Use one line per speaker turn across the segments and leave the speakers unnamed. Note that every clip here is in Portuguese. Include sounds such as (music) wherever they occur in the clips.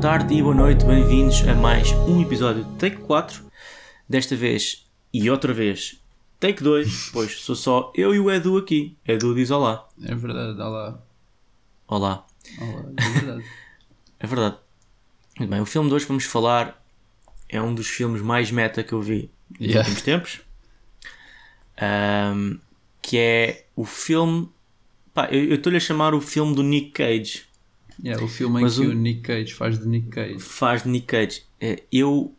boa tarde e boa noite, bem-vindos a mais um episódio de Take 4. Desta vez e outra vez, Take 2, (laughs) pois sou só eu e o Edu aqui. Edu diz olá.
É verdade, olá.
Olá.
Olá, é verdade. (laughs)
É verdade. Muito bem, o filme de hoje vamos falar é um dos filmes mais meta que eu vi nos
Yeah.
últimos tempos. Ahm, que é o filme. Pá, eu estou-lhe a chamar o filme do Nick Cage.
Yeah, o filme em
Mas
que
o-
o Nick Cage faz de Nick Cage.
faz de Nick Cage. É, Eu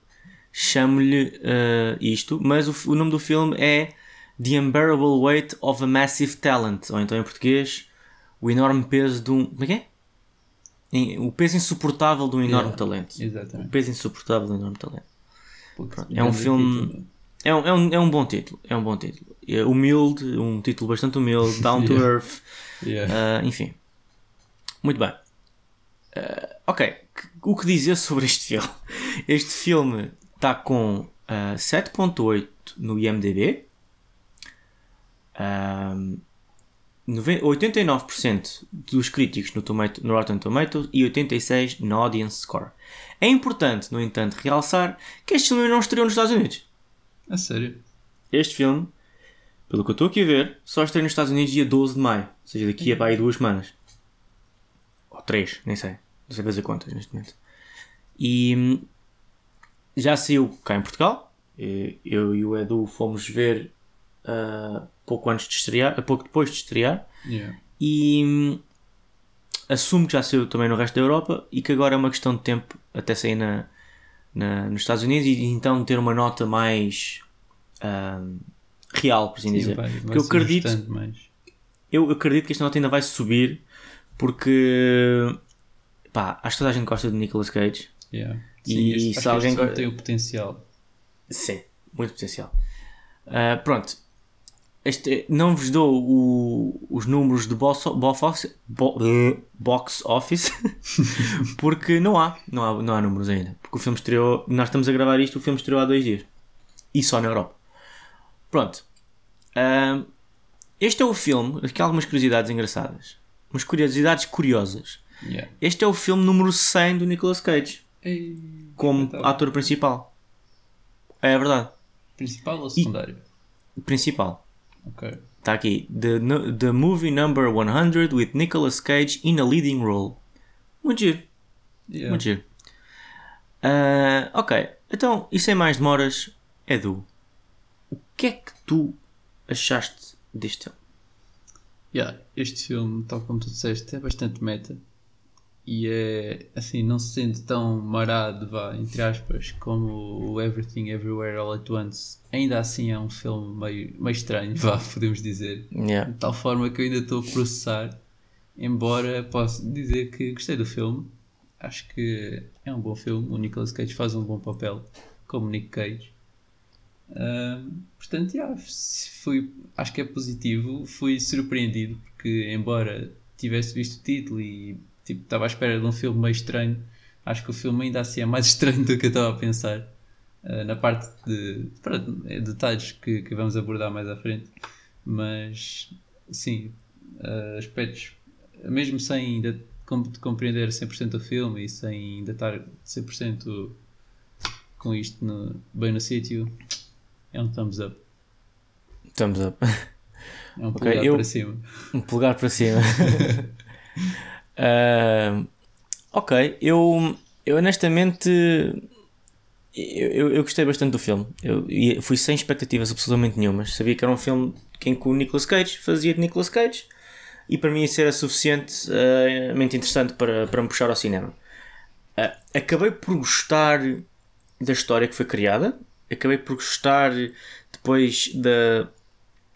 chamo-lhe eh, isto, mas o, o nome do filme é The Unbearable Weight of a Massive Talent, ou então em português, o enorme peso de um. Como é que é? Em- O peso insuportável de um enorme
Yeah,
talento. O
Exatamente.
peso insuportável de um enorme talento.
Putz,
É um filme-
título.
É um, é, um, é um bom título. É um bom título. É humilde, um título bastante humilde, down to (laughs)
Yeah.
earth.
Yeah.
Ah, enfim. Muito bem. Ah, ok. O que dizer sobre este filme? (laughs) Este filme está com ah, 7.8 no IMDB. Ah, nove- 89% dos críticos no, tomato, no Rotten Tomatoes e 86% no Audience Score. É importante, no entanto, realçar que este filme não estreou nos Estados Unidos.
A sério?
Este filme, pelo que eu estou aqui a ver, só estreia nos Estados Unidos dia 12 de maio. Ou seja, daqui a para aí duas semanas. Ou três, nem sei. Não sei fazer contas neste momento. E hum, já saiu cá em Portugal. Eu e o Edu fomos ver ah, pouco antes de estrear, ah, pouco depois de estrear.
Yeah.
E hum, assumo que já saiu também no resto da Europa e que agora é uma questão de tempo até sair na, na- nos Estados Unidos e então ter uma nota mais hum, real, por assim
Sim,
dizer.
vai-
Porque eu acredito, eu acredito que esta nota ainda vai subir porque pá, acho que toda a gente gosta de Nicolas Cage.
Yeah.
E
Sim, este,
se alguém go-
tem o potencial.
Sim, muito potencial. Ah, pronto. Este, não vos dou o- os números de box, box eh, box office (laughs) porque não há, não há, não há números ainda. Porque o filme estreou, nós estamos a gravar isto, o filme estreou há dois dias e só na Europa. Pronto. Ah, este é o filme, aqui há algumas curiosidades engraçadas, umas curiosidades curiosas.
Yeah.
Este é o filme número 100 do Nicolas Cage
Ei,
como
espetáculo.
ator principal. É verdade.
Principal ou secundário?
Principal.
Ok.
Está aqui. The, the movie number 100 with Nicolas Cage in a leading role. Muito giro.
Yeah.
Muito giro. Ah, ok. Então, e sem mais demoras, Edu. O que é que tu achaste deste filme?
Yeah, este filme, tal como tu disseste, é bastante meta. E é, assim, não se sente tão marado, vá, entre aspas, como o Everything Everywhere All At Once. Ainda assim é um filme meio, meio estranho, vá, (laughs) podemos dizer.
Yeah.
De tal forma que eu ainda estou a processar. Embora possa dizer que gostei do filme. Acho que é um bom filme. O Nicolas Cage faz um bom papel, como Nick Cage. Portanto, yeah, acho que é positivo. Fui surpreendido porque, embora tivesse visto o título e tipo, estava à espera de um filme meio estranho, acho que o filme ainda assim é mais (laughs) estranho do que eu estava a pensar. ah, na parte de pronto, é detalhes que, que vamos abordar mais à frente. Mas, sim, ah, aspectos, mesmo sem ainda com- compreender 100% o filme e sem ainda estar 100% com isto no- bem no sítio, é um thumbs up.
Thumbs up.
É um
Ok,
polegar
eu-
para cima.
Um polegar para cima. (laughs) Ah, ok, eu, eu honestamente eu, eu, eu gostei bastante do filme. Eu, e fui sem expectativas absolutamente nenhumas. Sabia que era um filme em que o Nicolas Cage fazia de Nicolas Cage e para mim isso era suficientemente interessante para, para me puxar ao cinema. Ah, acabei por gostar da história que foi criada. Acabei por gostar depois da.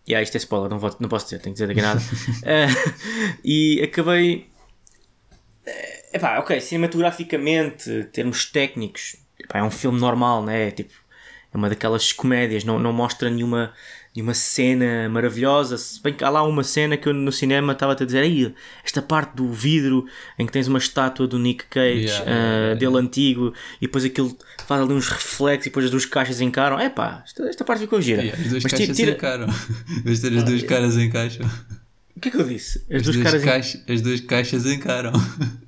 Yeah, isto é spoiler, não, vou, não posso dizer, tenho que dizer daqui nada. Ah, (laughs) e acabei. É epá, ok, cinematograficamente, termos técnicos, epá, é um filme normal, né? Tipo, é uma daquelas comédias, não, não mostra nenhuma, nenhuma cena maravilhosa. Se bem que há lá uma cena que eu no cinema estava-te a dizer, Ei, esta parte do vidro em que tens uma estátua do Nick Cage,
Yeah,
ah,
yeah, yeah,
dele antigo, e depois aquilo faz ali uns reflexos e depois as duas caixas encaram. Epá, esta, esta parte ficou gira.
Yeah, as duas
Mas
caixas
tira-
encaram. (laughs) De ter as duas caras encaixam.
O que é que eu disse? As,
As
duas
duas,
caras.
caixa- as duas caixas encaram.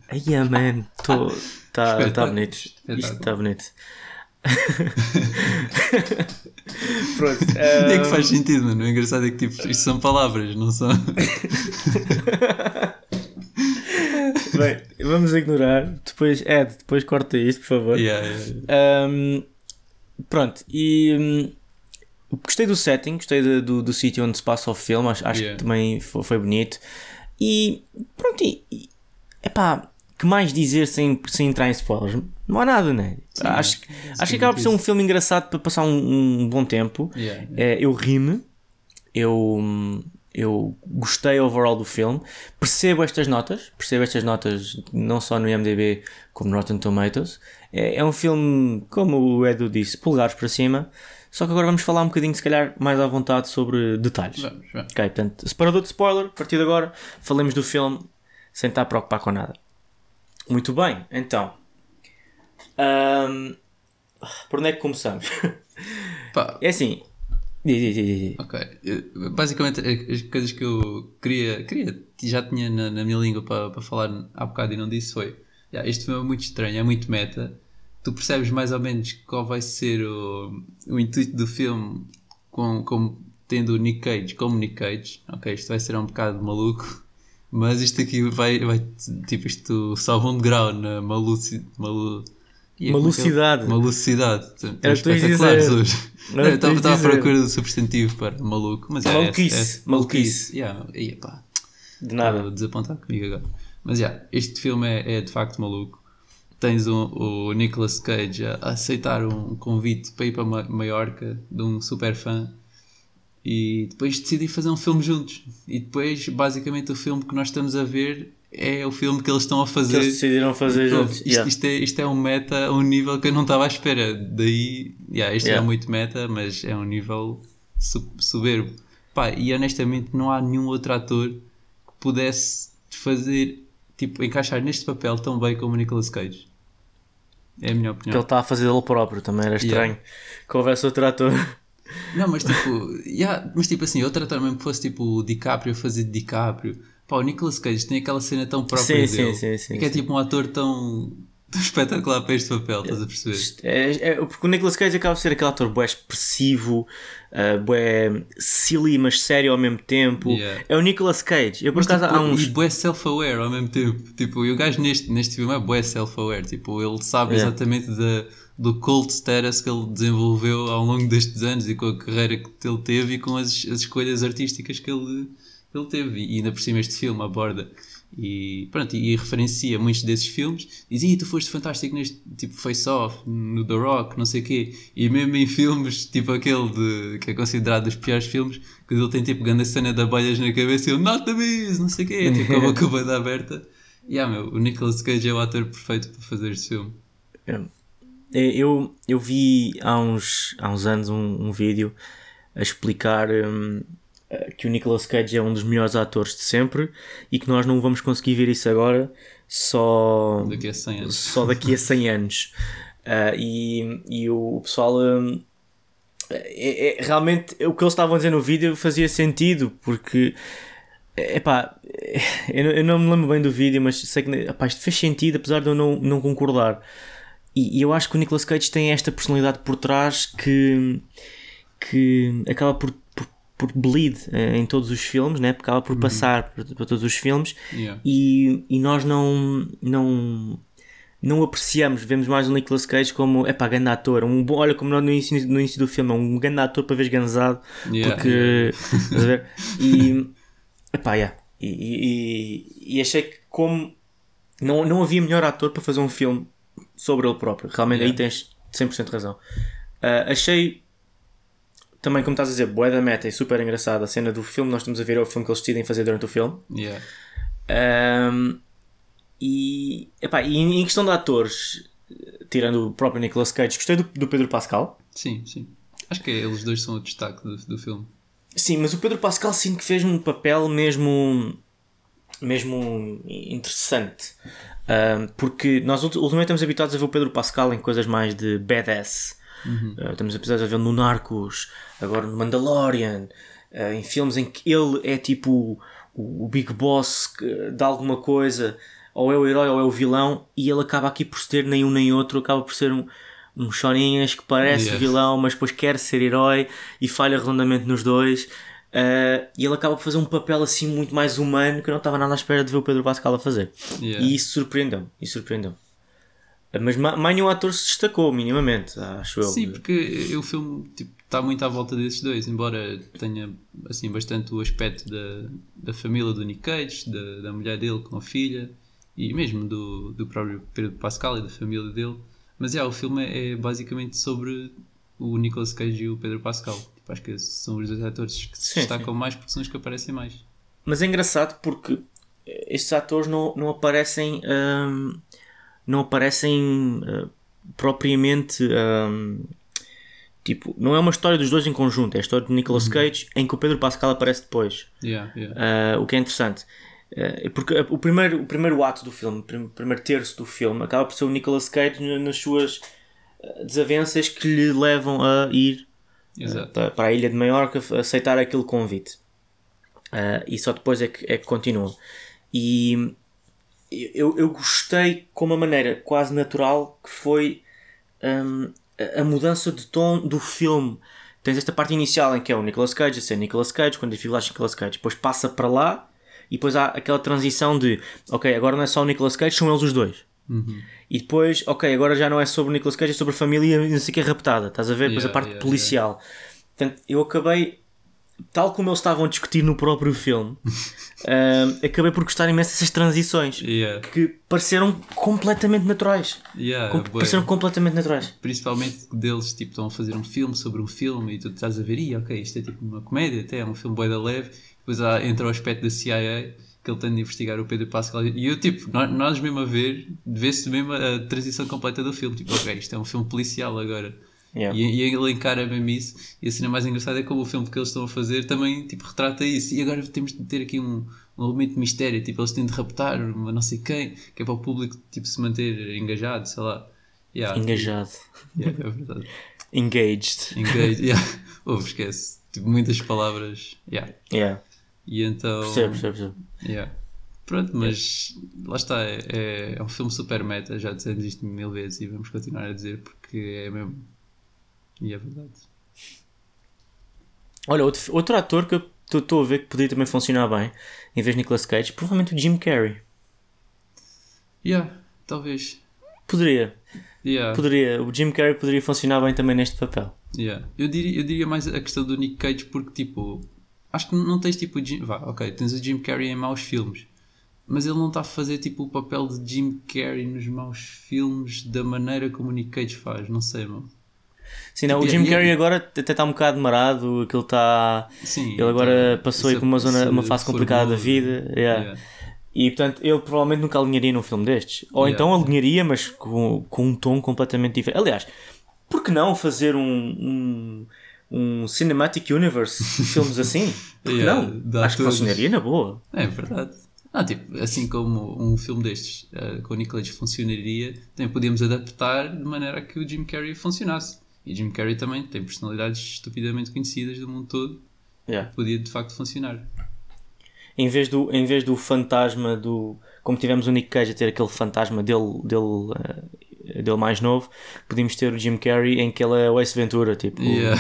Ai, yeah, man, está (laughs) tá
Espetáculo,
bonito. Isto está bonito. (laughs) Pronto.
Nem é que
um,
faz sentido, mano. O engraçado é que tipo, isto são palavras, não são. (laughs)
Bem, vamos ignorar. Depois, Ed, depois corta isto, por favor.
Yeah, yeah.
Um, pronto, e hum, gostei do setting, gostei de- do, do sítio onde se passa o filme, acho, acho
Yeah.
que também foi, foi bonito. E pronto, e, e epá, que mais dizer sem, sem entrar em spoilers? Não há nada, né? acho, que- acho que acaba por ser um filme engraçado para passar um, um bom tempo.
Yeah, yeah.
É, eu ri-me, eu, eu gostei overall do filme, percebo estas notas, percebo estas notas não só no IMDb como no Rotten Tomatoes. É, é um filme, como o Edu disse, polegares para cima, só que agora vamos falar um bocadinho, se calhar, mais à vontade sobre detalhes.
Vamos, vamos.
Ok, portanto, separador de spoiler, a partir de agora, falemos do filme sem estar a preocupar com nada. Muito bem, então. ahm, por onde é que começamos? (laughs)
Pá,
é assim.
Ok. Basicamente, as coisas que eu queria, queria já tinha na, na minha língua para, para falar há bocado e não disse foi: "Ya, este filme é muito estranho, é muito meta. Tu percebes mais ou menos qual vai ser o, o intuito do filme, com, com, tendo o Nick Cage como Nick Cage. Ok, isto vai ser um bocado maluco, mas isto aqui vai, vai tipo, isto salva um degrau na maluci, malu, Ih, como é é?
Malucidade.
Malucidade.
Era tu dizer.
hoje.
Era
estava estava à procura do substantivo para maluco, mas é,
Maluquice,
é, é,
maluquice.
Yeah, ia, pá,
De
nada. desapontar comigo agora. Mas já, este filme é, é de facto maluco. Tens um- o Nicolas Cage a aceitar um convite para ir para Ma- Maiorca de um super fã e depois decidir fazer um filme juntos. E depois, basicamente, o filme que nós estamos a ver é o filme que eles estão a
Que
fazer.
eles decidiram fazer
Pronto,
juntos.
isto,
Yeah.
isto é, isto é um meta a um nível que eu não estava à espera. Daí, yeah, isto
Yeah.
é muito meta, mas é um nível soberbo. Pá, e honestamente não há nenhum outro ator que pudesse fazer, tipo, encaixar neste papel tão bem como o Nicolas Cage. É a minha
Que ele
opinião.
está a fazer ele próprio, também era estranho.
Yeah.
Que houvesse outro ator.
Não, mas tipo, yeah, mas tipo assim, outro ator mesmo que fosse tipo o DiCaprio a fazer de DiCaprio. Pá, o Nicolas Cage tem aquela cena tão própria
Sim,
dele.
sim, sim, sim,
que é tipo um ator tão, tão espetacular para este papel, estás a perceber?
É, é- porque o Nicolas Cage acaba de ser aquele ator bué expressivo, uh, bué silly, mas sério ao mesmo tempo.
Yeah.
É o Nicolas Cage. Eu por acaso
tipo,
há uns.
E bué self-aware ao mesmo tempo. Tipo, e o gajo neste, neste filme é bué self-aware. Tipo, ele sabe
Yeah.
exatamente da, do cult status que ele desenvolveu ao longo destes anos e com a carreira que ele teve e com as, as escolhas artísticas que ele, que ele teve. E ainda por cima este filme aborda e, pronto, e, referencia muitos desses filmes. Diz, "Ih, tu foste fantástico neste tipo Face Off, no The Rock, não sei o quê. E mesmo em filmes, tipo aquele de, que é considerado dos piores filmes, que ele tem tipo grande cena de abelhas na cabeça e ele, not the bees, não sei o quê, tipo com a boca (laughs) aberta. E ah, meu, o Nicolas Cage é o ator perfeito para fazer este filme.
É, Eu, eu vi há uns, há uns anos um, um vídeo a explicar hum, eh, que o Nicolas Cage é um dos melhores atores de sempre e que nós não vamos conseguir ver isso agora só
Daqui a 100 anos.
só daqui a 100 anos. Ah, e, e o pessoal. hum, é, é- realmente o que eles estavam a dizer no vídeo fazia sentido, porque. Epá, eu, não- eu não me lembro bem do vídeo, mas sei que epá, isto fez sentido, apesar de eu não, não concordar. E, e eu acho que o Nicolas Cage tem esta personalidade por trás que, que acaba por, por, por bleed eh, em todos os filmes, né? acaba por passar para, para todos os filmes
Yeah.
e, e nós não, não, não apreciamos, vemos mais o Nicolas Cage como, é pá, grande ator, um bom, olha como nós no início, no início do filme, é um grande ator para ver ganzado,
Yeah,
porque, (laughs) ver? E, epá, yeah. e, e- e achei que como não, não havia melhor ator para fazer um filme sobre ele próprio, realmente aí
Yeah.
tens 100% razão. Ah, achei também, como estás a dizer, boa da meta e super engraçada a cena do filme, nós estamos a ver é o filme que eles decidem fazer durante o filme.
Yeah.
Um, e, epá, e em questão de atores, tirando o próprio Nicolas Cage, gostei do, do Pedro Pascal.
Sim, sim. Acho que eles dois são o destaque do, do filme.
Sim, mas o Pedro Pascal sinto que fez um papel mesmo, mesmo interessante. Um, porque nós ulti- ultimamente estamos habituados a ver o Pedro Pascal em coisas mais de badass. Uh, estamos habituados a ver no Narcos, agora no Mandalorian, uh, em filmes em que ele é tipo o, o big boss que- de alguma coisa. ou é o herói ou é o vilão, e ele acaba aqui por ser nem um nem outro, acaba por ser um, um choninhas que parece
Yeah.
vilão, mas depois quer ser herói e falha redondamente nos dois. Uh, e ele acaba por fazer um papel assim muito mais humano que eu não estava nada à espera de ver o Pedro Pascal a fazer.
Yeah.
E isso surpreendeu-me. Surpreendeu Mas ma- mais nenhum ator se destacou minimamente, acho eu.
Sim, porque o filme tipo, está muito à volta desses dois, embora tenha assim, bastante o aspecto da, da família do Nick Cage, da, da mulher dele com a filha e mesmo do, do próprio Pedro Pascal e da família dele. Mas é, o filme é, é basicamente sobre o Nicolas Cage e o Pedro Pascal. Acho que são os dois atores que se
Sim,
destacam mais porque são os que aparecem mais.
Mas é engraçado porque estes atores não, não aparecem. hum, não aparecem uh, propriamente. hum, tipo, não é uma história dos dois em conjunto, é a história de Nicolas Cage em que o Pedro Pascal aparece depois.
Yeah, yeah.
Uh, o que é interessante. Uh, porque o primeiro, o primeiro ato do filme, o prim- primeiro terço do filme, acaba por ser o Nicolas Cage na- nas suas desavenças que lhe levam a ir
Exato.
para, para a ilha de Maiorca aceitar aquele convite. Ah, e só depois é que, é que continua. E eu, eu gostei com uma maneira quase natural que foi hum, a- mudança de tom do filme. Tens esta parte inicial em que é o Nicolas Cage a ser Nicolas Cage, quando dificuldades Nicolas Cage, depois passa para lá e depois há aquela transição de ok, agora não é só o Nicolas Cage, são eles os dois.
Uhum.
E depois, ok, agora já não é sobre o Nicolas Cage, é sobre a família e não sei que é raptada, estás a ver? Depois a
Yeah,
parte
yeah,
policial. Portanto, eu acabei, tal como eles estavam a discutir no próprio filme, (laughs) ahm, acabei por gostar imenso dessas transições
Yeah.
que pareceram completamente naturais.
Yeah,
Com- pareceram completamente naturais.
principalmente deles tipo, estão a fazer um filme sobre um filme e tu estás a ver, Ih, ok, isto é tipo uma comédia, até é um filme boi da leve, depois há, entra o aspecto da CIA que ele tem de investigar o Pedro Pascal e eu tipo, nós, nós mesmo a ver, vê-se mesmo a transição completa do filme, tipo, ok, isto é um filme policial agora.
Yeah.
E, e ele encara mesmo isso, e a cena mais engraçada é como o filme que eles estão a fazer também tipo, retrata isso. E agora temos de ter aqui um, um elemento de mistério, tipo, eles têm de raptar uma não sei quem, que é para o público tipo, se manter engajado, sei lá. Yeah,
Engajado.
yeah, é verdade.
Engaged.
Engage, yeah. Ouve, esquece. Tipo, muitas palavras. Yeah.
Yeah.
E então.
Percebo, percebo, percebo.
Yeah. Pronto, mas lá está. É, é, é um filme super meta. Já dissemos isto mil vezes e vamos continuar a dizer porque é mesmo. E é verdade.
Olha, outro, outro ator que eu estou a ver que poderia também funcionar bem, em vez de Nicolas Cage, provavelmente o Jim Carrey.
Yeah, talvez.
Poderia.
Yeah.
Poderia. O Jim Carrey poderia funcionar bem também neste papel.
Yeah. Eu, diria, eu diria mais a questão do Nick Cage porque, tipo, acho que não tens tipo o Jim. Vá, ok, tens o Jim Carrey em maus filmes, mas ele não está a fazer tipo o papel de Jim Carrey nos maus filmes da maneira como o Nick Cage faz, não sei, mano.
Sim, não, o
Tipo,
Jim
e- e-
Carrey agora até está um bocado marado, aquilo está.
Sim,
Ele agora
então,
passou aí por uma, zona,
se
uma fase complicada da vida. yeah.
yeah.
E portanto, ele provavelmente nunca alinharia num filme destes. Ou
Yeah.
então alinharia, mas com, com um tom completamente diferente. Aliás, por que não fazer um, um, um Cinematic Universe de filmes assim? Por que
Yeah,
não? Acho que funcionaria na boa.
É verdade. Ah, tipo, assim como um filme destes eh, com o Nicolas funcionaria, também podíamos adaptar de maneira que o Jim Carrey funcionasse. E Jim Carrey também tem personalidades estupidamente conhecidas do mundo todo.
Yeah.
Podia de facto funcionar.
Em, vez do, em vez do fantasma do. Como tivemos o Nick Cage a ter aquele fantasma dele, dele, eh, dele mais novo, podíamos ter o Jim Carrey em que ele é o Ace Ventura, tipo.
Yeah.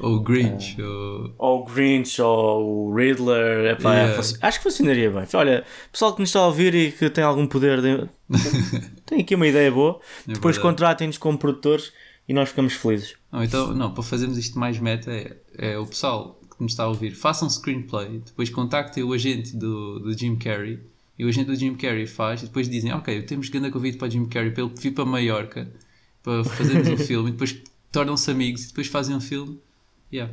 Ou o Grinch, ou...
ou o Grinch ou o Riddler. epá,
Yeah.
é, acho que funcionaria bem. Olha, pessoal que nos está a ouvir e que tem algum poder, de- (laughs) tem aqui uma ideia boa.
É
Depois contratem-nos como produtores e nós ficamos felizes.
Não, então, não, para fazermos isto mais meta, é, é o pessoal que nos está a ouvir, façam um screenplay, depois contactem o agente do, do Jim Carrey, e o agente do Jim Carrey faz, e depois dizem, ok, temos grande convite para o Jim Carrey para ele vir para Maiorca, para fazermos um (laughs) filme, e depois tornam-se amigos, e depois fazem um filme. Yeah.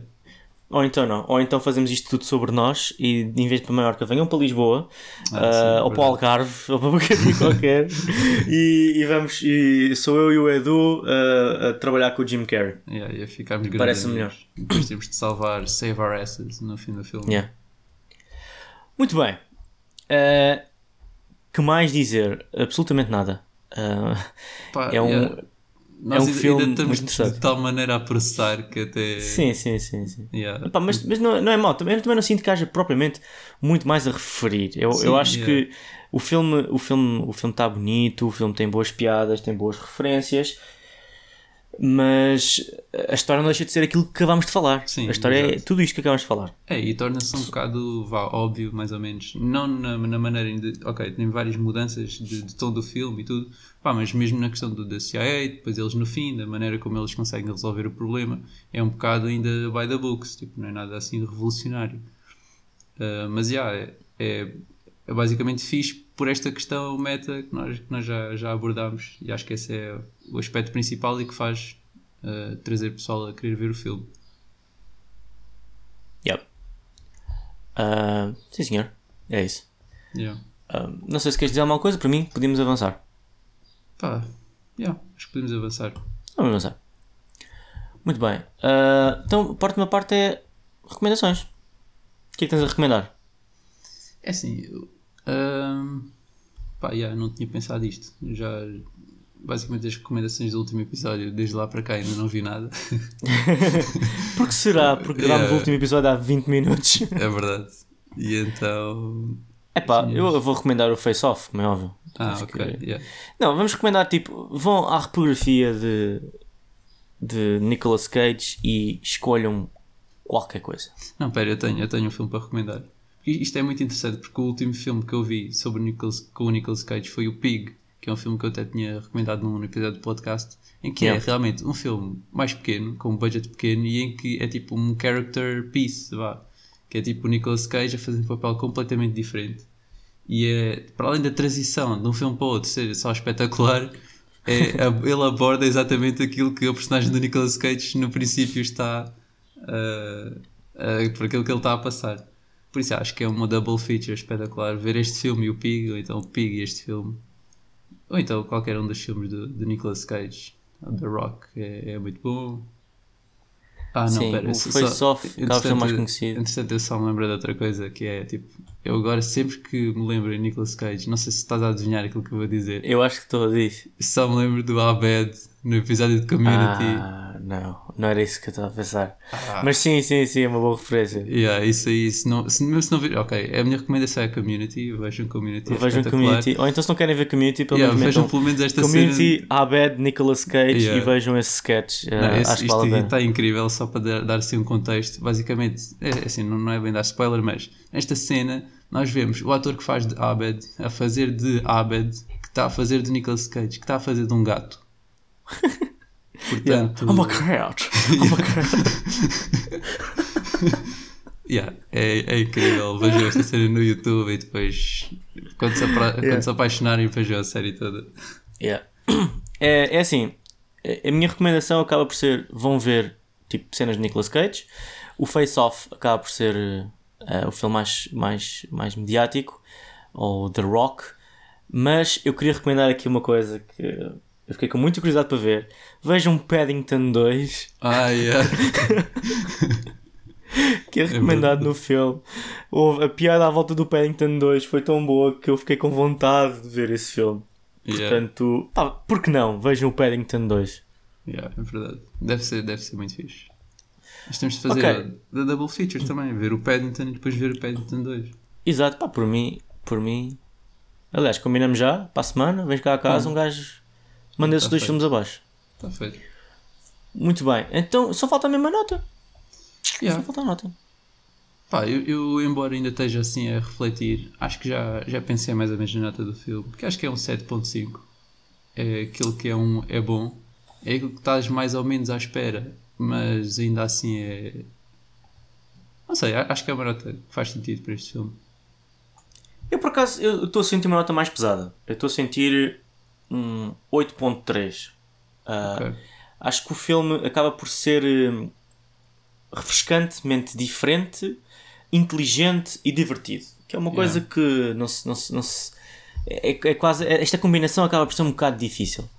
Ou então não. Ou então fazemos isto tudo sobre nós e em vez de para Maiorca venham para Lisboa
Ah,
ah,
sim,
ou para o Algarve (laughs) ou para um bocadinho qualquer e, e vamos e sou eu e o Edu ah, a trabalhar com o Jim Carrey.
Yeah, ficarmos grandes
Parece melhor.
Depois temos de salvar, save our asses no fim do filme.
Yeah. Muito bem. Ah, que mais dizer? Absolutamente nada. Ah,
Pá,
é um.
yeah. Nós
um
ainda-
filme
ainda estamos
muito
de,
interessante.
tal maneira a processar que até.
Sim, sim, sim, sim.
Yeah.
Epá, mas mas não, não é mau, também, eu também não sinto que haja propriamente muito mais a referir. Eu,
Sim,
eu acho
yeah.
que o filme o filme o filme está bonito, o filme tem boas piadas, tem boas referências, mas a história não deixa de ser aquilo que acabámos de falar.
Sim,
a história é
exato.
tudo isto que acabamos de falar.
É, e torna-se um bocado vá, óbvio, mais ou menos. Não na, na maneira de. Ok, tem várias mudanças de, de tom do filme e tudo, pá, mas mesmo na questão do, da CIA, depois eles no fim, da maneira como eles conseguem resolver o problema, é um bocado ainda by the books, tipo, não é nada assim revolucionário. Ah, mas já, é, é, é basicamente fixe por esta questão meta que nós, que nós já, já abordámos, e acho que esse é o aspecto principal e que faz ah, trazer pessoal a querer ver o filme.
Yep. Ah, sim, senhor. É isso.
Yeah.
Ah, não sei se queres dizer alguma coisa, para mim podíamos avançar.
Pá, yeah, acho que podemos avançar.
Vamos avançar. Muito bem. Ah, então, a parte da parte é recomendações. O que é que tens a recomendar?
É assim, eu, ahm, pá, yeah, não tinha pensado isto. Já, basicamente, as recomendações do último episódio, desde lá para cá, ainda não vi nada. (laughs)
Porque será? Porque gravámos
Yeah.
o último episódio há 20 minutos. (laughs)
é verdade. E então.
Epá, eu vou recomendar o Face Off, como é óbvio.
Ah,
Acho
ok.
que-
yeah.
Não, vamos recomendar tipo, vão à repografia de, de Nicolas Cage e escolham qualquer coisa.
Não, pera, eu tenho, eu tenho um filme para recomendar. Isto é muito interessante porque o último filme que eu vi sobre o Nicolas, com o Nicolas Cage foi o Pig, que é um filme que eu até tinha recomendado num episódio de podcast, em que
Yeah.
é realmente um filme mais pequeno, com um budget pequeno e em que é tipo um character piece, vá. Que é tipo o Nicolas Cage a fazer um papel completamente diferente. E é, para além da transição de um filme para o outro ser só espetacular, é, ele aborda exatamente aquilo que o personagem do Nicolas Cage no princípio está uh, uh, por aquilo que ele está a passar. Por isso acho que é uma double feature espetacular. Ver este filme e o Pig, ou então o Pig e este filme, ou então qualquer um dos filmes do, do Nicolas Cage, The Rock, é, é muito bom. Ah, não,
Sim,
pera,
o
só-
Face
só-
Off acaba por mais conhecido.
Entretanto, eu só me lembro de outra coisa que é tipo, eu agora sempre que me lembro em Nicolas Cage, não sei se estás a adivinhar aquilo que eu vou dizer,
Eu acho que estou a dizer.
só me lembro do Abed no episódio de Community.
Ah, não, não era isso que eu estava a pensar. Mas sim, sim, sim, é uma boa referência.
Yeah, isso aí, se não, se, mesmo se não vir, ok, a minha recomendação é Community, vejam Community, é
Vejam. Community, ou então se não querem ver Community, pelo
Yeah,
menos
vejam pelo menos esta
Community,
cena.
Abed, Nicolas Cage
Yeah.
e vejam esse sketch.
Não,
Ah,
esse-
acho
isto
a
está incrível, só para dar, dar assim um contexto. Basicamente, é, assim, não, não é bem dar spoiler, mas nesta cena nós vemos o ator que faz de Abed a fazer de Abed, que está a fazer de Nicolas Cage, que está a fazer de um gato. (laughs)
Yeah.
Portanto,
I'm a cat. I'm a cat. (laughs)
Yeah, é, é incrível. Vejam esta série no YouTube e depois, quando se, apra- quando se apaixonarem, vejam a série toda.
Yeah. É, é assim, a a minha recomendação acaba por ser, vão ver tipo cenas de Nicolas Cage, o Face Off acaba por ser eh, o filme mais, mais, mais mediático, ou The Rock, mas eu queria recomendar aqui uma coisa que eu fiquei com muita curiosidade para ver. Vejam Paddington 2,
Ah, yeah.
que é recomendado no filme. Houve- a piada à volta do Paddington 2 foi tão boa que eu fiquei com vontade de ver esse filme.
Yeah.
Portanto, pá, por que não? Vejam o Paddington 2.
Yeah, é verdade. Deve ser, deve ser muito fixe. Mas temos de fazer
Ok.
a, a double feature também. Ver o Paddington e depois ver o Paddington 2.
Exato, pá, por mim, por mim. Aliás, combinamos já, para a semana, vens cá a casa,
Hum.
um gajo manda esses
Tá
dois
feito.
filmes abaixo.
Está feito.
Muito bem, então só falta a mesma nota.
Yeah.
Só falta a nota.
Pá, eu, eu, embora ainda esteja assim a refletir, acho que já, já pensei mais ou menos na nota do filme. Porque acho que é um 7.5. É aquilo que é, um, é bom. É aquilo que estás mais ou menos à espera. Mas ainda assim é. Não sei, acho que é uma nota que faz sentido para este filme.
Eu por acaso eu estou a sentir uma nota mais pesada. Eu estou a sentir um 8.3. Ah,
Ok.
Acho que o filme acaba por ser hum, refrescantemente diferente, inteligente e divertido. Que é uma coisa
Yeah.
que não se, não se, não se- é, é quase esta combinação acaba por ser um bocado difícil.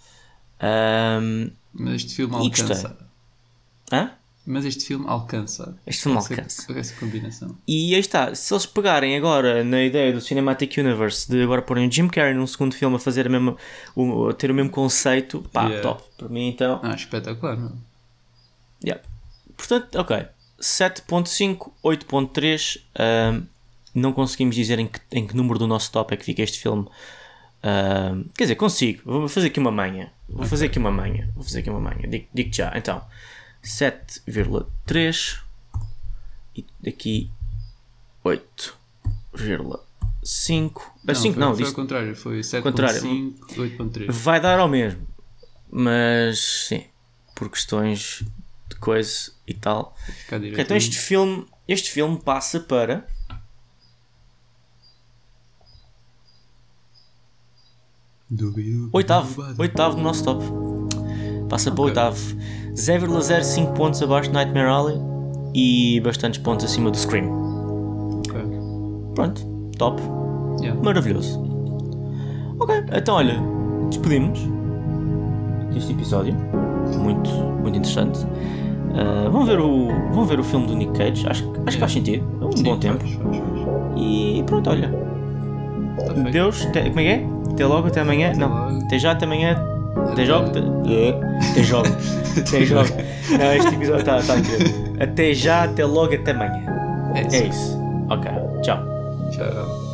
Ahm,
Mas este filme
E gostei.
alcança.
hã?
Mas este filme alcança.
Este filme
essa,
alcança.
Essa combinação.
E aí está, se eles pegarem agora na ideia do Cinematic Universe de agora porem o Jim Carrey num segundo filme a fazer a mesma, o, a ter o mesmo conceito, pá,
Yeah.
top. Para mim então.
Ah, espetacular, meu.
Yeah. Portanto, ok. 7.5, 8.3. ahm, não conseguimos dizer em que, em que número do nosso top é que fica este filme. Ahm, quer dizer, consigo. Vou fazer aqui uma manha. Vou fazer aqui uma manha. Vou fazer aqui uma manha. Digo- Digo-te já. Então, 7,3. E daqui 8,5. A 5
foi,
não,
foi
disse-
ao contrário, foi
Contrário.
7.5, 8.3.
Vai dar ao mesmo. Mas sim, por questões de coisa e tal. Então este filme, este filme passa para. Oitavo, oitavo no nosso top. Passa para
Ok.
oitavo. 0,05 pontos abaixo de Nightmare Alley e bastantes pontos acima do Scream.
Ok.
Pronto, top.
Yeah.
Maravilhoso. Ok, então olha, despedimos deste episódio. Muito, muito interessante. Ah, vão, ver o, vão ver o filme do Nick Cage, acho, que- acho que faz sentido. É um
Sim,
bom tempo.
faz, faz, faz.
E pronto, olha.
Tá.
Deus, até, como é que é? Até logo, até amanhã.
Até
não,
logo.
até já, até amanhã. Até jogo. Até, É, até jogo. até jogo. Não, este episódio está tá incrível. Até já, até logo, até amanhã.
É isso.
É isso. Ok, tchau.
Tchau.